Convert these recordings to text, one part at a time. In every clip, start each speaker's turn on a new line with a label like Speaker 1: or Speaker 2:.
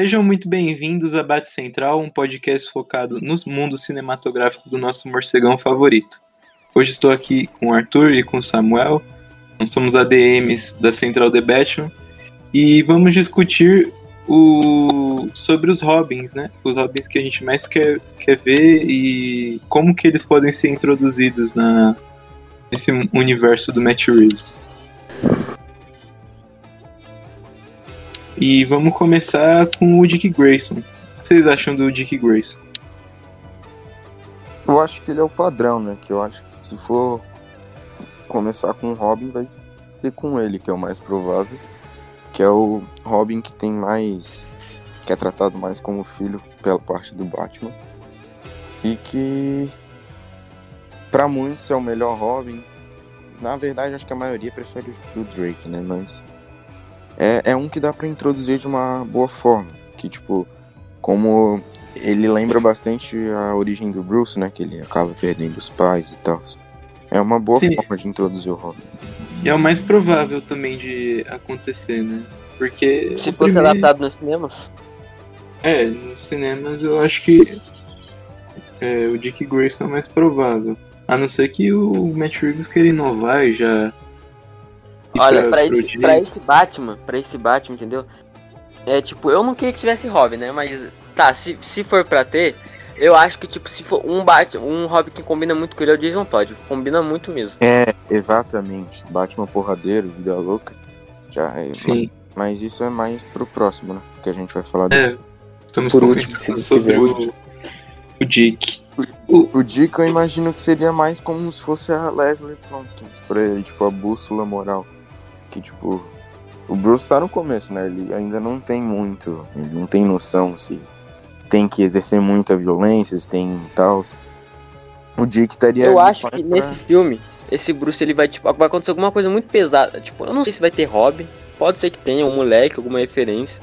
Speaker 1: Sejam muito bem-vindos a Bate Central, um podcast focado no mundo cinematográfico do nosso morcegão favorito. Hoje estou aqui com o Arthur e com o Samuel. Nós somos ADMs da Central The Batman e vamos discutir o, sobre os Robins, né? Os Robins que a gente mais quer, quer ver e como que eles podem ser introduzidos na, nesse universo do Matt Reeves. E vamos começar com o Dick Grayson. O que vocês acham do Dick Grayson?
Speaker 2: Eu acho que ele é o padrão, né? Que eu acho que se for começar com o Robin, vai ser com ele, que é o mais provável. Que é o Robin que tem mais. que é tratado mais como filho pela parte do Batman. E que. para muitos é o melhor Robin. Na verdade, acho que a maioria prefere o Drake, né? Mas é, é um que dá para introduzir de uma boa forma. Que, tipo, como ele lembra bastante a origem do Bruce, né? Que ele acaba perdendo os pais e tal. É uma boa Sim. forma de introduzir o Robin.
Speaker 1: E é o mais provável também de acontecer, né? Porque.
Speaker 3: Se fosse primeiro... adaptado nos cinemas?
Speaker 1: É, nos cinemas eu acho que é, o Dick Grayson é mais provável. A não ser que o Matt Reeves queira inovar e já
Speaker 3: Olha, pra, esse, pra esse Batman, pra esse Batman, entendeu? É tipo, eu não queria que tivesse Robin, né? Mas tá, se, se for pra ter, eu acho que tipo, se for um Batman, um Robin que combina muito com ele é o Jason Todd. Combina muito mesmo.
Speaker 2: É, exatamente. Batman porradeiro, vida louca. Já é.
Speaker 1: Sim.
Speaker 2: Mas isso é mais pro próximo, né? Que a gente vai falar.
Speaker 1: É. Estamos por último sobre o, o Dick.
Speaker 2: O, o Dick eu imagino que seria mais como se fosse a Leslie Tompkins pra ele, tipo, a bússola moral que, tipo, o Bruce tá no começo, né? Ele ainda não tem muito, ele não tem noção se tem que exercer muita violência, se tem tal. O Dick estaria.
Speaker 3: Eu acho que pra... nesse filme, esse Bruce ele vai, tipo, vai acontecer alguma coisa muito pesada. Tipo, eu não sei se vai ter Robin, pode ser que tenha um moleque, alguma referência.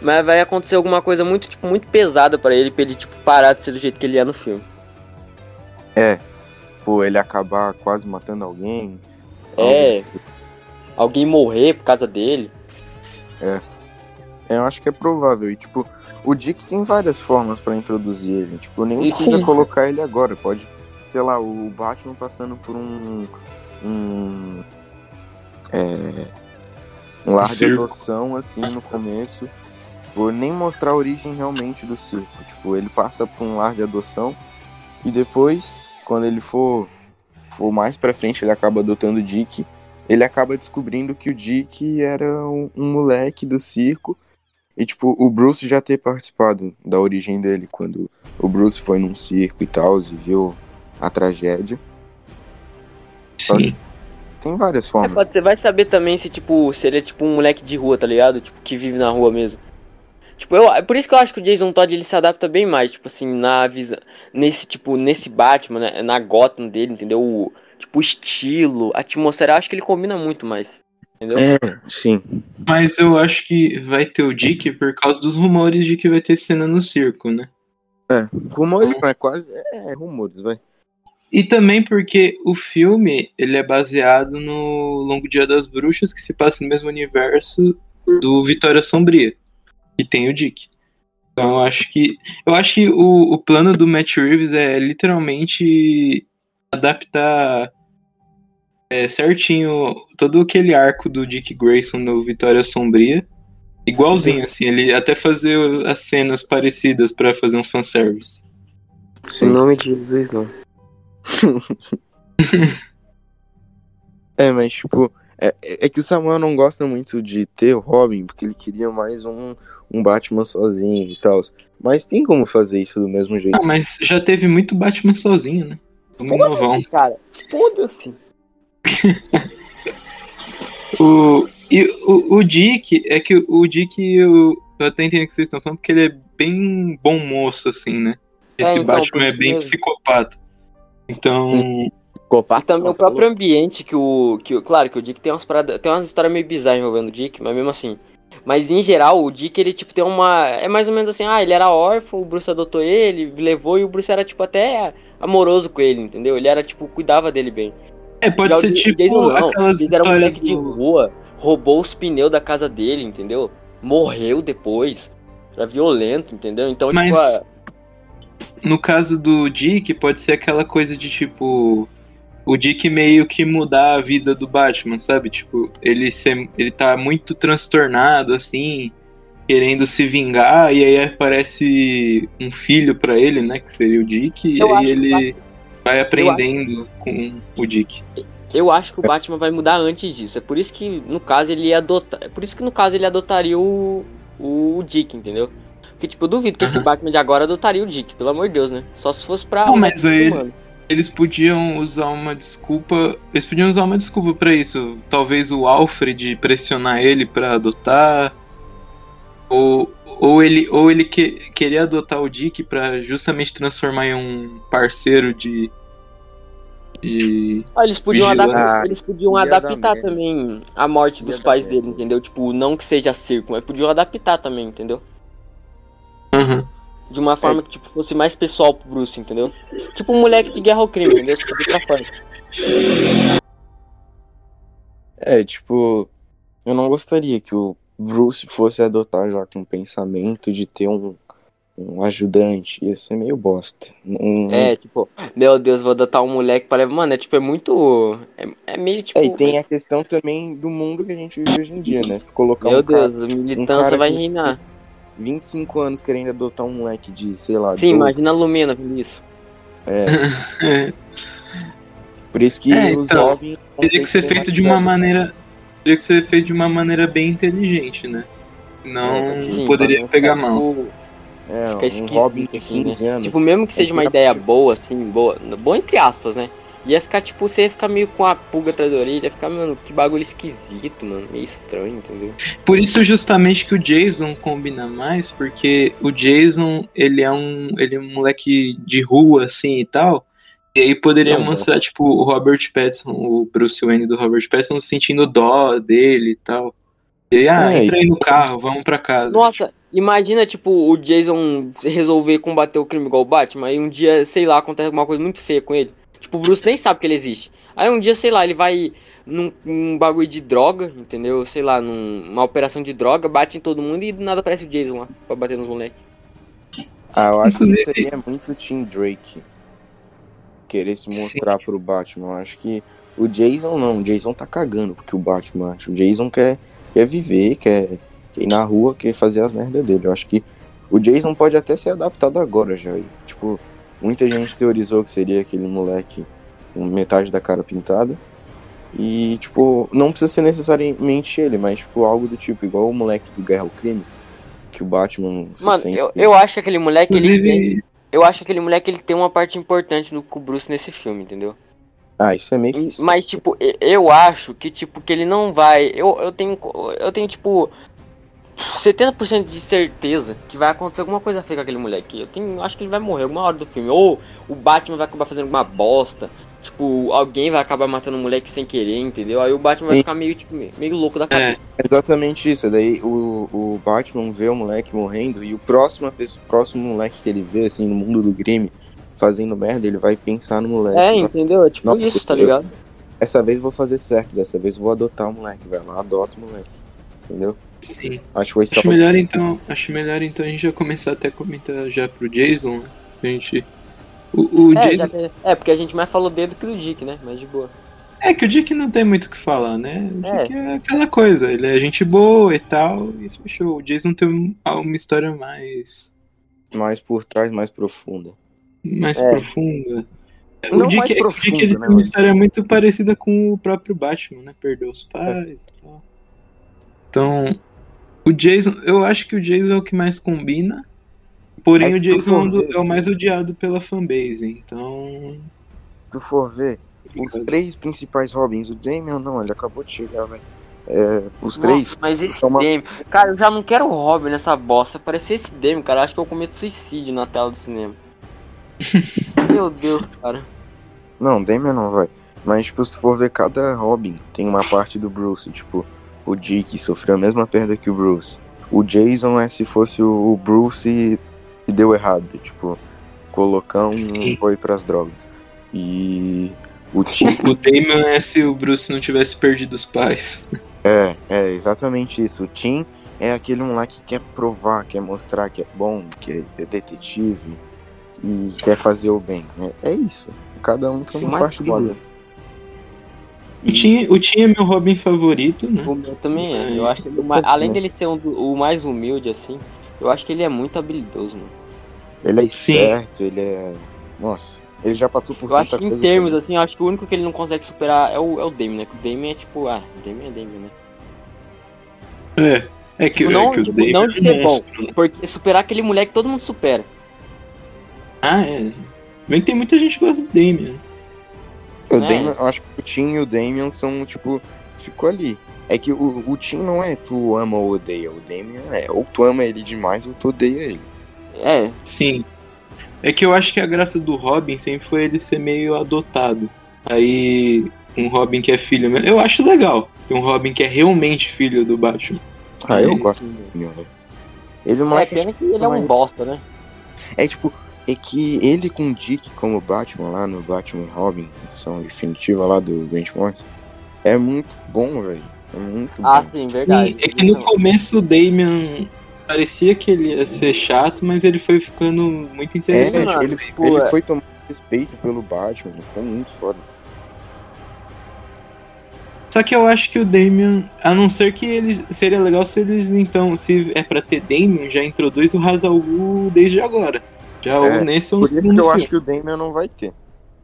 Speaker 3: Mas vai acontecer alguma coisa muito, tipo, muito pesada para ele, pra ele, tipo, parar de ser do jeito que ele é no filme.
Speaker 2: É. Pô, ele acabar quase matando alguém.
Speaker 3: É. alguém morrer por causa dele.
Speaker 2: É. Eu acho que é provável. E, tipo, o Dick tem várias formas para introduzir ele. Tipo, nem precisa colocar ele agora. Pode, sei lá, o Batman passando por um. Um. É, um lar de adoção, assim, no começo. Por nem mostrar a origem realmente do circo. Tipo, ele passa por um lar de adoção. E depois, quando ele for, for mais pra frente, ele acaba adotando o Dick ele acaba descobrindo que o Dick era um, um, moleque do circo. E, tipo, o Bruce já ter participado da origem dele, quando o Bruce foi num circo e tal, e viu a tragédia.
Speaker 1: Sim.
Speaker 2: Tem várias formas.
Speaker 3: É, você vai saber também se, tipo, se ele é tipo um moleque de rua, tá ligado? Tipo, que vive na rua mesmo. Tipo, eu, é por isso que eu acho que o Jason Todd ele se adapta bem mais, tipo assim, na visão. Nesse, tipo, nesse Batman, né, na Gotham dele, entendeu? O, tipo, o estilo, a atmosfera, acho que ele combina muito mais. Entendeu?
Speaker 2: É, sim.
Speaker 1: Mas eu acho que vai ter o Dick por causa dos rumores de que vai ter cena no circo, né?
Speaker 2: É, rumores é quase. É, rumores, vai.
Speaker 1: E também porque o filme ele é baseado no Longo Dia das Bruxas, que se passa no mesmo universo do Vitória Sombria, que tem o Dick. Então eu acho que. Eu acho que o, o plano do Matt Reeves é literalmente adaptar é, certinho todo aquele arco do Dick Grayson no Vitória Sombria. Igualzinho, assim, ele até fazer as cenas parecidas para fazer um fanservice.
Speaker 3: Sim. Em nome de Jesus, não.
Speaker 2: é, mas tipo, é, é que o Samuel não gosta muito de ter o Robin, porque ele queria mais um, um Batman sozinho e tal. Mas tem como fazer isso do mesmo jeito.
Speaker 1: Ah, mas já teve muito Batman sozinho, né?
Speaker 3: Foda-se, cara. Foda-se.
Speaker 1: o, e o, o Dick, é que o Dick, eu, eu até entendo que vocês estão falando, porque ele é bem bom moço, assim, né? É, Esse é, então, Batman é bem mesmo. psicopata. Então.
Speaker 3: Psicopata também o próprio ambiente que o. Que, claro que o Dick tem umas paradas. Tem umas histórias meio bizarras envolvendo o Dick, mas mesmo assim. Mas em geral, o Dick, ele, tipo, tem uma. É mais ou menos assim, ah, ele era órfão, o Bruce adotou ele, levou e o Bruce era, tipo, até amoroso com ele, entendeu? Ele era, tipo, cuidava dele bem.
Speaker 1: É, pode Já ser, o, tipo,
Speaker 3: não, aquelas ele era um moleque do... de rua, roubou os pneus da casa dele, entendeu? Morreu depois. era violento, entendeu? Então,
Speaker 1: Mas-
Speaker 3: tipo, a-
Speaker 1: No caso do Dick, pode ser aquela coisa de tipo. O Dick meio que mudar a vida do Batman, sabe? Tipo, ele, ser, ele tá muito transtornado, assim, querendo se vingar, e aí aparece um filho pra ele, né? Que seria o Dick, e
Speaker 3: Eu
Speaker 1: aí
Speaker 3: acho
Speaker 1: ele vai aprendendo com o Dick.
Speaker 3: eu acho que o Batman vai mudar antes disso. É por isso que, no caso, ele ia adotar. É por isso que, no caso, ele adotaria o, o Dick, entendeu? Porque, tipo, eu duvido que esse
Speaker 1: Aham.
Speaker 3: Batman de agora adotaria o Dick, pelo amor de Deus, né? Só se fosse pra.
Speaker 1: Não, mas aí-
Speaker 3: humano.
Speaker 1: Eles podiam usar uma desculpa. Eles podiam usar uma desculpa pra isso. Talvez o Alfred pressionar ele pra adotar. Ou, ou ele, ou ele que, querer adotar o Dick pra justamente transformar em um parceiro de. de
Speaker 3: Ah, eles podiam, adaptar,
Speaker 2: Ah,
Speaker 3: eles podiam adaptar também a morte dos pais dele, entendeu? Tipo, não que seja circo, mas podiam adaptar também, entendeu?
Speaker 1: Aham.
Speaker 3: De uma forma que tipo, fosse mais pessoal pro Bruce, entendeu? Tipo um moleque de guerra ao crime, entendeu? Tipo, de outra forma.
Speaker 2: É, tipo, eu não gostaria que o Bruce fosse adotar já com o pensamento de ter um, um ajudante. Ia ser meio bosta. Um,
Speaker 3: É, tipo, meu Deus, vou adotar um moleque para levar. Mano, é tipo, é muito. É, é meio tipo.
Speaker 2: É, e tem a questão também do mundo que a gente vive hoje em dia, né? Se colocar
Speaker 3: Meu
Speaker 2: um cara
Speaker 3: Deus, a
Speaker 2: um
Speaker 3: militância
Speaker 2: cara
Speaker 3: vai reinar.
Speaker 2: 25 anos querendo adotar um moleque de, sei lá,
Speaker 3: Sim,
Speaker 2: 12,
Speaker 3: imagina a Lumena vendo isso.
Speaker 2: é,
Speaker 1: É,
Speaker 2: por isso que
Speaker 1: É,
Speaker 2: os
Speaker 1: então,
Speaker 2: vão
Speaker 1: teria
Speaker 2: ter
Speaker 1: que ser feito de uma
Speaker 2: mais
Speaker 1: maneira. Teria que ser feito de uma maneira bem inteligente, né? Não
Speaker 2: É,
Speaker 3: Sim,
Speaker 1: poderia pegar
Speaker 3: ficar,
Speaker 1: mal.
Speaker 3: tipo,
Speaker 2: É,
Speaker 3: fica
Speaker 2: um
Speaker 3: esquisito,
Speaker 2: Robin de
Speaker 3: assim,
Speaker 2: 15 anos.
Speaker 3: Tipo, mesmo que seja uma
Speaker 2: fica-
Speaker 3: ideia boa, assim, boa. Boa entre aspas, né? Ia ficar, tipo, você ia ficar meio com a pulga atrás da orelha, ia ficar, mano, que bagulho esquisito, mano. Meio estranho, entendeu?
Speaker 1: Por isso justamente que o Jason combina mais, porque o Jason, ele é um, ele é um moleque de rua assim e tal. E aí poderia
Speaker 2: Não,
Speaker 1: mostrar tipo o Robert Pattinson, o Bruce Wayne do Robert Pattinson sentindo dó dele e tal. E aí, ah,
Speaker 2: É,
Speaker 1: entra aí no carro, vamos pra casa.
Speaker 3: Nossa, imagina, tipo, o Jason resolver combater o crime igual o Batman, aí um dia, sei lá, acontece alguma coisa muito feia com ele. Tipo, o Bruce nem sabe que ele existe. Aí um dia, sei lá, ele vai num, num bagulho de droga, entendeu? Sei lá, num- numa operação de droga, bate em todo mundo e do nada aparece o Jason lá pra bater nos moleques.
Speaker 2: Ah, eu acho que isso aí é muito Tim Drake. Querer se mostrar pro Batman. Eu acho que o Jason não. O Jason tá cagando porque o Batman acha. O Jason quer, quer viver, quer, quer ir na rua, quer fazer as merdas dele. Eu acho que o Jason pode até ser adaptado agora já. E, tipo, muita gente teorizou que seria aquele moleque com metade da cara pintada. E, tipo, não precisa ser necessariamente ele, mas, tipo, algo do tipo, igual o moleque do Guerra ao Crime. Que o Batman se
Speaker 3: Mano,
Speaker 2: sente-
Speaker 3: eu, eu acho que aquele moleque, ele
Speaker 1: Inclusive,
Speaker 3: eu acho que aquele moleque, ele tem uma parte importante no, Bruce nesse filme, entendeu?
Speaker 2: Ah, isso é meio que.
Speaker 3: Mas, tipo, eu acho que, tipo, que ele não vai. Eu, eu tenho. Eu tenho, tipo. 70% de certeza que vai acontecer alguma coisa feia com aquele moleque. Eu tenho, acho que ele vai morrer alguma hora do filme. Ou o Batman vai acabar fazendo alguma bosta. Tipo, alguém vai acabar matando o moleque sem querer, entendeu? Aí o Batman vai
Speaker 2: Sim.
Speaker 3: ficar meio, tipo, meio louco da
Speaker 1: é,
Speaker 3: cabeça.
Speaker 2: Exatamente isso. Daí o, o Batman vê o moleque morrendo e o próximo, pessoa- próximo moleque que ele vê, assim, no mundo do crime, fazendo merda, ele vai pensar no moleque.
Speaker 3: É, entendeu? É tipo
Speaker 2: Nossa,
Speaker 3: isso, tá ligado?
Speaker 2: Dessa vez eu vou fazer certo, dessa vez eu vou adotar o moleque. Vai lá, adota o moleque. Entendeu?
Speaker 1: sim.
Speaker 2: Acho que foi só.
Speaker 1: Acho melhor então, acho melhor então a gente já começar até a comentar já pro Jason, né? A gente o, o
Speaker 3: É,
Speaker 1: Jason
Speaker 3: já que- é, porque a gente mais falou dele do que do Dick, né? Mas de boa.
Speaker 1: É que o Dick não tem muito o que falar, né? O
Speaker 3: É.
Speaker 1: Dick é aquela coisa, ele é gente boa e tal, e fechou. O Jason tem um- uma história mais,
Speaker 2: mais por trás, mais profunda.
Speaker 1: mais
Speaker 3: É.
Speaker 1: profunda.
Speaker 2: Não
Speaker 1: o Dick,
Speaker 2: mais
Speaker 1: o Dick
Speaker 2: profunda,
Speaker 1: ele
Speaker 2: né,
Speaker 1: tem uma
Speaker 2: mas-
Speaker 1: história muito parecida com o próprio Batman, né? Perdeu os pais e tal. Então, o Jason, eu acho que o Jason é o que mais combina. Porém,
Speaker 2: É
Speaker 1: o Jason é um é o mais odiado pela fanbase, então.
Speaker 2: Se tu for ver, os três principais Robins, o Damian não, ele acabou de chegar, velho. É, os três.
Speaker 3: Nossa, mas esse
Speaker 2: uma-
Speaker 3: Demi. Cara, eu já não quero o Robin nessa bosta. Parecia esse Demi, cara. Eu Acho que eu cometo suicídio na tela do cinema. Meu Deus, cara.
Speaker 2: Não, Damian não vai. Mas, tipo, se tu for ver cada Robin, tem uma parte do Bruce. Tipo, o Dick sofreu a mesma perda que o Bruce. O Jason é se fosse o o Bruce que deu errado. Tipo, colocar um
Speaker 1: Sim.
Speaker 2: foi pras drogas. E o Tim.
Speaker 1: O Damon é se o Bruce não tivesse perdido os pais.
Speaker 2: é, é exatamente isso. O Tim é aquele moleque que quer provar, quer mostrar que é bom, que é detetive e quer fazer o bem. É, é isso. Cada um tem uma parte do.
Speaker 1: O Tim, o Tim é meu Robin favorito, né?
Speaker 3: O meu também é. Eu acho que ele, além dele ser um do, o mais humilde, assim, eu acho que ele é muito habilidoso, mano.
Speaker 2: Ele é esperto, Sim. ele é. Nossa, ele já passou por
Speaker 3: eu tanta acho que Em termos, assim, eu acho que o único que ele não consegue superar é o, é o Damien, né? Que o Damien é tipo, ah, o Damien é Damien, né?
Speaker 1: É. É que,
Speaker 3: tipo, não,
Speaker 1: é que
Speaker 3: tipo, não de ser bom, né? porque superar aquele moleque todo mundo supera.
Speaker 1: Ah, é. Bem que tem muita gente que gosta do Damien.
Speaker 2: O é. Damien, eu acho que o Tim e o Damien são, tipo, ficou ali. É que o, o Tim não é tu ama ou odeia. O Damien é, ou tu ama ele demais ou tu odeia ele.
Speaker 3: É.
Speaker 1: Sim. É que eu acho que a graça do Robin sempre foi ele ser meio adotado. Aí, um Robin que é filho. Eu acho legal. Tem um Robin que é realmente filho do Batman.
Speaker 2: Ah, eu gosto do
Speaker 3: Ele não é, é pena que ele é um bosta, né?
Speaker 2: É tipo, é que ele com o Dick como Batman lá no Batman Robin, edição definitiva lá do Grant Morrison, é muito bom, velho. É muito
Speaker 3: ah,
Speaker 2: bom.
Speaker 3: sim, verdade.
Speaker 1: é que no começo o Damian parecia que ele ia ser chato, mas ele foi ficando muito é, interessante.
Speaker 2: É, ele, tipo, ele foi tomando respeito pelo Batman, ele ficou muito foda.
Speaker 1: Só que eu acho que o Damian, a não ser que eles. Seria legal se eles, então, se é pra ter Damian, já introduz o Hazal desde agora. Já é, ou nesse ou
Speaker 2: no Por isso que eu filme. acho que o Damian não vai ter.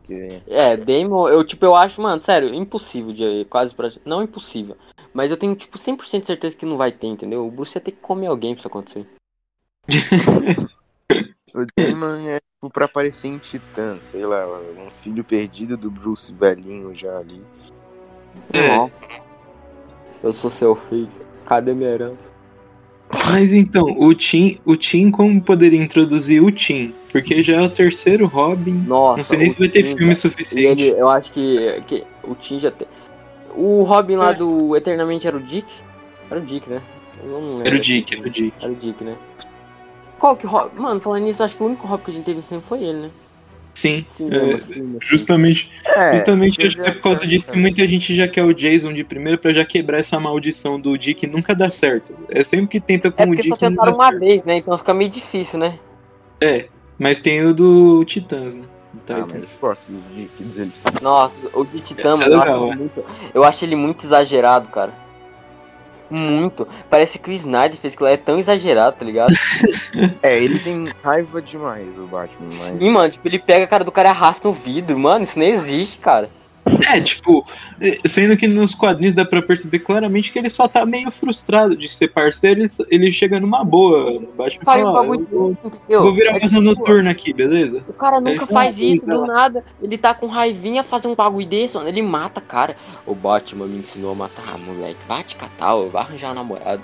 Speaker 3: Que... É, Damian, eu tipo, eu acho, mano, sério, impossível de quase pra. Não impossível. Mas eu tenho, tipo, 100% de certeza que não vai ter, entendeu? O Bruce ia ter que comer alguém pra isso acontecer.
Speaker 2: o Damon é tipo pra aparecer em Titã, sei lá, um filho perdido do Bruce velhinho já ali.
Speaker 3: É. Eu sou seu filho. Cadê minha herança?
Speaker 1: Mas então, o Tim, o Tim como poderia introduzir o Tim? Porque já é o terceiro Robin.
Speaker 3: Nossa,
Speaker 1: não sei nem se vai ter Tim, filme suficiente.
Speaker 3: Ele, eu acho que, que o Tim já tem. O Robin lá é. do Eternamente era o Dick? Era o Dick, né?
Speaker 1: Era o Dick, era o Dick.
Speaker 3: Era o Dick, né? Qual que Robin? Mano, falando nisso, acho que o único Robin que a gente teve sempre foi ele, né?
Speaker 1: Sim, sim, é, sim justamente, é, justamente acho que é por causa disso que muita gente já quer o Jason de primeiro para já quebrar essa maldição do Dick nunca dá certo. É sempre que tenta com é o Dick. Só
Speaker 3: tentaram uma certo. vez, né? Então fica meio difícil, né?
Speaker 1: É, mas tem o do Titãs, né?
Speaker 2: Ah, mas gosto do Dick dele.
Speaker 3: Nossa, o de Titã, é, eu, legal, acho muito, eu acho ele muito exagerado, cara. Muito. Parece que o Snyder fez que lá é tão exagerado, tá ligado?
Speaker 2: é, ele tem raiva demais do Batman, mas.
Speaker 3: Sim, mano, tipo, ele pega a cara do cara e arrasta no vidro. Mano, isso nem existe, cara.
Speaker 1: É, tipo, sendo que nos quadrinhos dá pra perceber claramente que ele só tá meio frustrado de ser parceiro, ele, ele chega numa boa. Batman fala, fala ah, vou, vou virar é, tipo, noturna aqui, beleza?
Speaker 3: O cara nunca faz isso do nada. Ele tá com raivinha, fazer um bagulho desse, mano, ele mata cara. O Batman me ensinou a matar, ah, moleque, vai te catar, vai arranjar um namorado.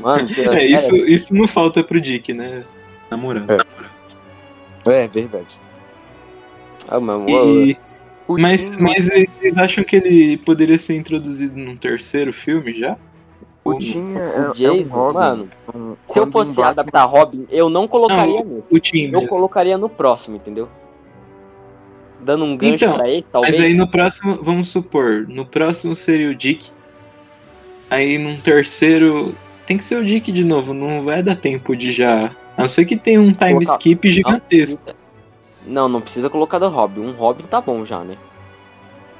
Speaker 1: mano, é, isso, isso não falta pro Dick, né? Namorando.
Speaker 2: É, é verdade.
Speaker 3: Ah, mas,
Speaker 1: e... mas, mas vocês acham que ele poderia ser introduzido num terceiro filme já?
Speaker 2: O Tim é, Jason, é um Robin. Mano,
Speaker 3: um, se eu fosse um adaptar Robin, eu não colocaria não,
Speaker 1: O Tim
Speaker 3: eu mesmo. colocaria no próximo, entendeu? Dando um gancho
Speaker 1: então,
Speaker 3: pra ele, talvez.
Speaker 1: Mas aí no próximo, vamos supor, no próximo seria o Dick. Aí num terceiro. Tem que ser o Dick de novo, não vai dar tempo de já. A não ser que tenha um time Colocar... skip gigantesco. Não,
Speaker 3: não, não precisa colocar do Robin. Um Robin tá bom já, né?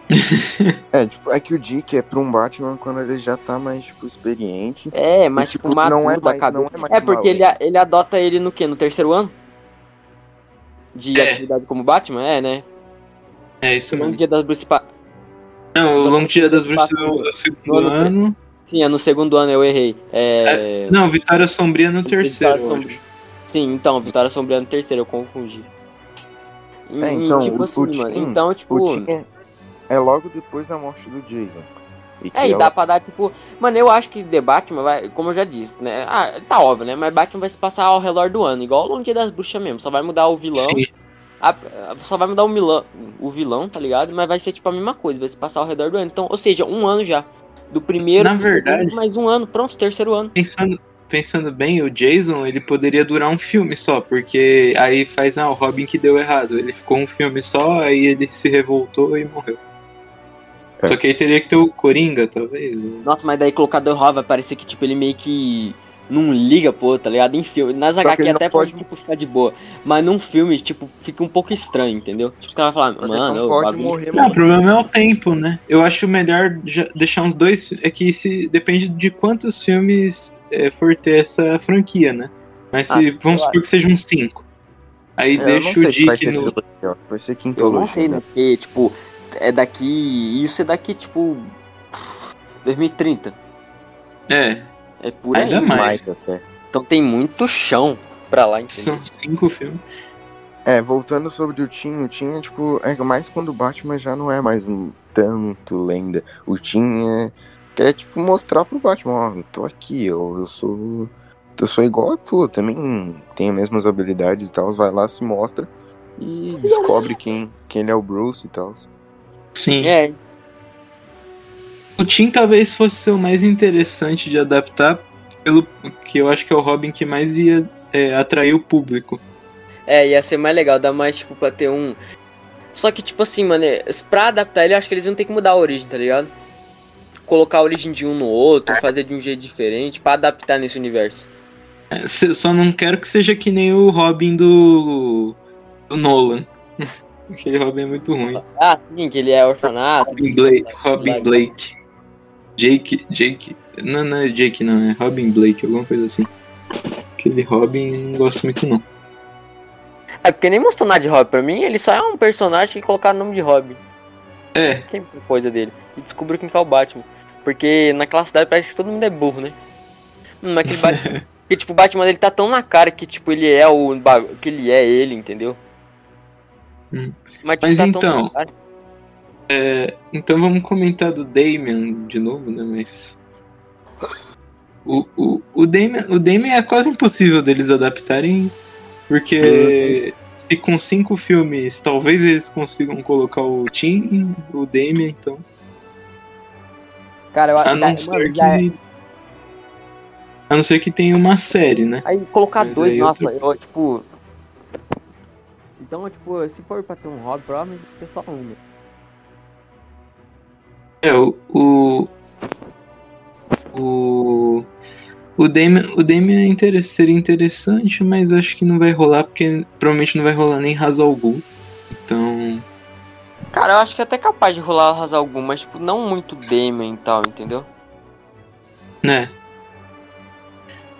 Speaker 2: é, tipo, é que o Dick é pra um Batman quando ele já tá mais, tipo, experiente.
Speaker 3: É, mas, e, tipo, tipo não é mais, não é mais É, porque ele, ele adota ele no quê? No terceiro ano? De é. atividade como Batman? É, né?
Speaker 1: É, isso mesmo.
Speaker 3: No dia das Bruxas... Pa...
Speaker 1: Não, o Longo Dia das Bruxas é o segundo ano.
Speaker 3: Sim, é no segundo ano, eu errei. É...
Speaker 1: É... Não, Vitória Sombria no terceiro, Sombria.
Speaker 3: Sim, então, Vitória Sombria no terceiro, eu confundi.
Speaker 2: É, então, tipo o, assim, o mano, então, tipo. É, é, logo depois da morte do Jason.
Speaker 3: E é, e ela... dá pra dar, tipo. Mano, eu acho que The Batman vai, como eu já disse, né? Ah, tá óbvio, né? Mas Batman vai se passar ao redor do ano, igual o Dia das Bruxas mesmo. Só vai mudar o vilão. A, só vai mudar o, milão, o vilão, tá ligado? Mas vai ser tipo a mesma coisa, vai se passar ao redor do ano. Então, ou seja, um ano já. Do primeiro,
Speaker 1: Na verdade, segundo,
Speaker 3: mais um ano, pronto, terceiro ano.
Speaker 1: Pensando, pensando bem, o Jason ele poderia durar um filme só, porque aí faz ah, o Robin que deu errado. Ele ficou um filme só, aí ele se revoltou e morreu. Só que aí teria que ter o Coringa, talvez.
Speaker 3: Nossa, mas daí colocar The Rock vai parecer que, tipo, ele meio que não liga, pô, tá ligado? Em filme. Nas HQ até
Speaker 2: pode-
Speaker 3: tipo, ficar de boa. Mas num filme, tipo, fica um pouco estranho, entendeu? Tipo, os caras vão falar, mano,
Speaker 2: não
Speaker 3: o
Speaker 2: pode morrer
Speaker 1: Não, o problema é o tempo, né? Eu acho melhor já deixar uns dois. É que se depende de quantos filmes é, for ter essa franquia, né? Mas se,
Speaker 3: Ah,
Speaker 1: vamos
Speaker 3: eu
Speaker 1: supor que sejam uns cinco. Aí
Speaker 2: É, eu
Speaker 1: deixa
Speaker 2: não
Speaker 1: o
Speaker 2: se
Speaker 1: Dick
Speaker 2: ser
Speaker 1: no.
Speaker 2: trilogia. Vai ser
Speaker 3: Eu
Speaker 2: quintologia.
Speaker 3: não sei, né? Porque, tipo, é daqui. Isso é daqui, tipo. 2030.
Speaker 1: É,
Speaker 3: É por aí.
Speaker 1: Ainda
Speaker 2: Mais.
Speaker 1: mais.
Speaker 2: até.
Speaker 3: Então tem muito chão pra lá, entendeu?
Speaker 1: são cinco filmes.
Speaker 2: É, voltando sobre o Tim, o Tim é tipo, é mais quando o Batman já não é mais um tanto lenda. O Tim é, quer tipo mostrar pro Batman, ó, tô aqui, eu, eu sou. Eu sou igual a tu, eu também tenho as mesmas habilidades e tal, vai lá, se mostra e descobre quem, quem ele é o Bruce e tal.
Speaker 1: Sim.
Speaker 3: É,
Speaker 1: O Tim talvez fosse ser o mais interessante de adaptar, pelo que eu acho que é o Robin que mais ia é, atrair o público.
Speaker 3: é, ia ser mais legal, dá mais, tipo, pra ter um. Só que, tipo assim, mano, é- pra adaptar ele, eu acho que eles iam ter que mudar a origem, tá ligado? Colocar a origem de um no outro, fazer de um jeito diferente, pra adaptar nesse universo.
Speaker 1: É, só não quero que seja que nem o Robin do, do Nolan. Aquele Robin é muito ruim.
Speaker 3: Ah, sim, que ele é orfanato.
Speaker 1: Robin Blake. Robin Blake. Jake. Jake. Não, não é Jake, não. É Robin Blake, alguma coisa assim. Aquele Robin não gosto muito, não.
Speaker 3: É porque nem mostrou nada de Robin pra mim, ele só é um personagem que colocaram o nome de Robin.
Speaker 1: É,
Speaker 3: Que coisa dele. E descobriu quem que é o Batman. Porque naquela cidade parece que todo mundo é burro, né? Hum, Mas aquele Batman. Porque, tipo, o Batman ele tá tão na cara que, tipo, ele é o. que ele é ele, entendeu?
Speaker 1: Hum.
Speaker 3: Mas, tipo,
Speaker 1: Mas
Speaker 3: tá
Speaker 1: então,
Speaker 3: cara.
Speaker 1: então vamos comentar do Damian de novo, né? Mas. O, o, o, Damian, o Damian é quase impossível deles adaptarem, porque se com cinco filmes talvez eles consigam colocar o Tim, o Damian, então.
Speaker 3: Cara, eu
Speaker 1: A
Speaker 3: já-
Speaker 1: não
Speaker 3: mano,
Speaker 1: ser
Speaker 3: já é-
Speaker 1: que. A não ser que tenha uma série, né?
Speaker 3: Aí colocar
Speaker 1: Mas
Speaker 3: dois,
Speaker 1: aí
Speaker 3: nossa,
Speaker 1: outra-
Speaker 3: eu, tipo. Então, tipo, se for pra ter um hobby, provavelmente ter só um. né?
Speaker 1: É, o. O. O, o Damian, o Damian é inter- seria interessante, mas acho que não vai rolar, porque provavelmente não vai rolar nem Ra's al Ghul. Então.
Speaker 3: Cara, eu acho que é até capaz de rolar arrasar algum, mas, tipo, não muito Damon e tal, entendeu?
Speaker 1: Né?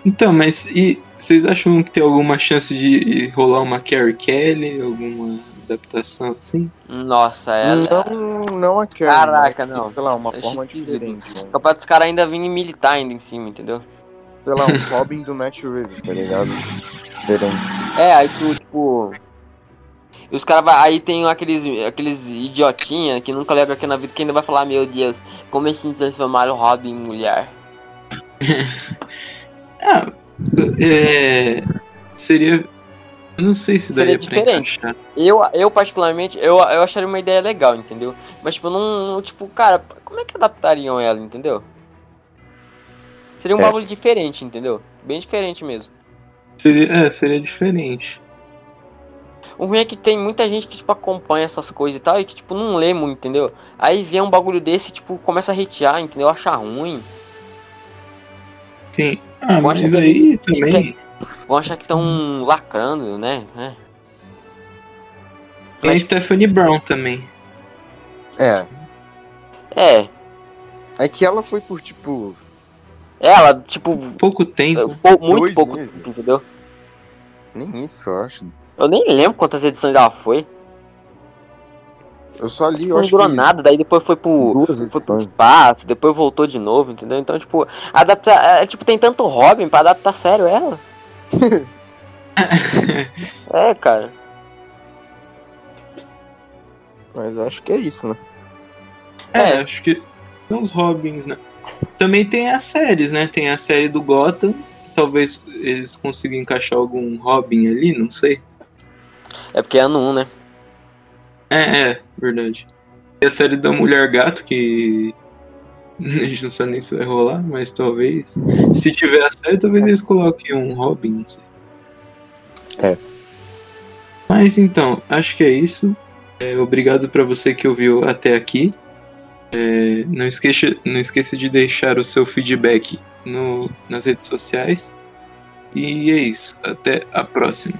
Speaker 1: Então, mas e vocês acham que tem alguma chance de rolar uma Carrie Kelly, alguma adaptação assim?
Speaker 3: Nossa, ela.
Speaker 2: Não, não a Carrie,
Speaker 3: Caraca,
Speaker 2: mas,
Speaker 3: não.
Speaker 2: Sei lá, uma
Speaker 3: É
Speaker 2: forma diferente. né?
Speaker 3: Capaz dos caras ainda virem militar ainda em cima, entendeu?
Speaker 2: Sei lá, um Robin do Matt Reeves, tá ligado? Diferente.
Speaker 3: É, aí tu, tipo. E Os caras vai. Aí tem aqueles, aqueles idiotinha que nunca leram aqui na vida que ainda vai falar, meu Deus, como assim transformaram o Robin em mulher?
Speaker 1: Ah, é. Seria. Eu não sei se
Speaker 3: Seria
Speaker 1: daria
Speaker 3: diferente.
Speaker 1: encaixar.
Speaker 3: Eu, eu particularmente, eu, eu acharia uma ideia legal, entendeu? Mas tipo, não, não- tipo, cara, como é que adaptariam ela, entendeu? Seria um
Speaker 2: É.
Speaker 3: bagulho diferente, entendeu? Bem diferente mesmo.
Speaker 1: Seria, é, seria diferente.
Speaker 3: O ruim é que tem muita gente que, tipo, acompanha essas coisas e tal, e que, tipo, não lê muito, entendeu? Aí vê um bagulho desse, tipo, começa a hatear, entendeu? Achar ruim.
Speaker 1: Sim. Ah,
Speaker 3: acho
Speaker 1: mas
Speaker 3: que
Speaker 1: aí também.
Speaker 3: Vão achar que estão lacrando, né? É.
Speaker 1: Tem a
Speaker 3: Mas-
Speaker 1: Stephanie Brown também.
Speaker 2: É.
Speaker 3: É,
Speaker 2: É que ela foi por, tipo,
Speaker 3: ela, tipo,
Speaker 1: Pouco tempo.
Speaker 3: pou- muito pouco
Speaker 2: meses.
Speaker 3: tempo, entendeu?
Speaker 2: nem isso, eu acho.
Speaker 3: Eu nem lembro quantas edições ela foi.
Speaker 2: Eu só li, eu
Speaker 3: não
Speaker 2: acho
Speaker 3: durou
Speaker 2: que
Speaker 3: nada, daí depois foi pro, foi pro espaço, depois voltou de novo, entendeu? Então, tipo, adaptar. É, tipo, tem tanto Robin pra adaptar sério ela. É, cara.
Speaker 2: Mas eu acho que é isso, né?
Speaker 1: É,
Speaker 3: É.
Speaker 1: acho que são os Robins, né? Também tem as séries, né? Tem a série do Gotham. Talvez eles consigam encaixar algum Robin ali, não sei.
Speaker 3: É porque é ano 1, né?
Speaker 1: É, é, verdade. E a série da Mulher Gato, que a gente não sabe nem se vai rolar, mas talvez. Se tiver a série, talvez eles coloquem um Robin, não sei.
Speaker 2: É.
Speaker 1: Mas então, acho que é isso. É, obrigado pra você que ouviu até aqui. É, não, esqueça, não esqueça de deixar o seu feedback no, nas redes sociais. E é isso. Até a próxima.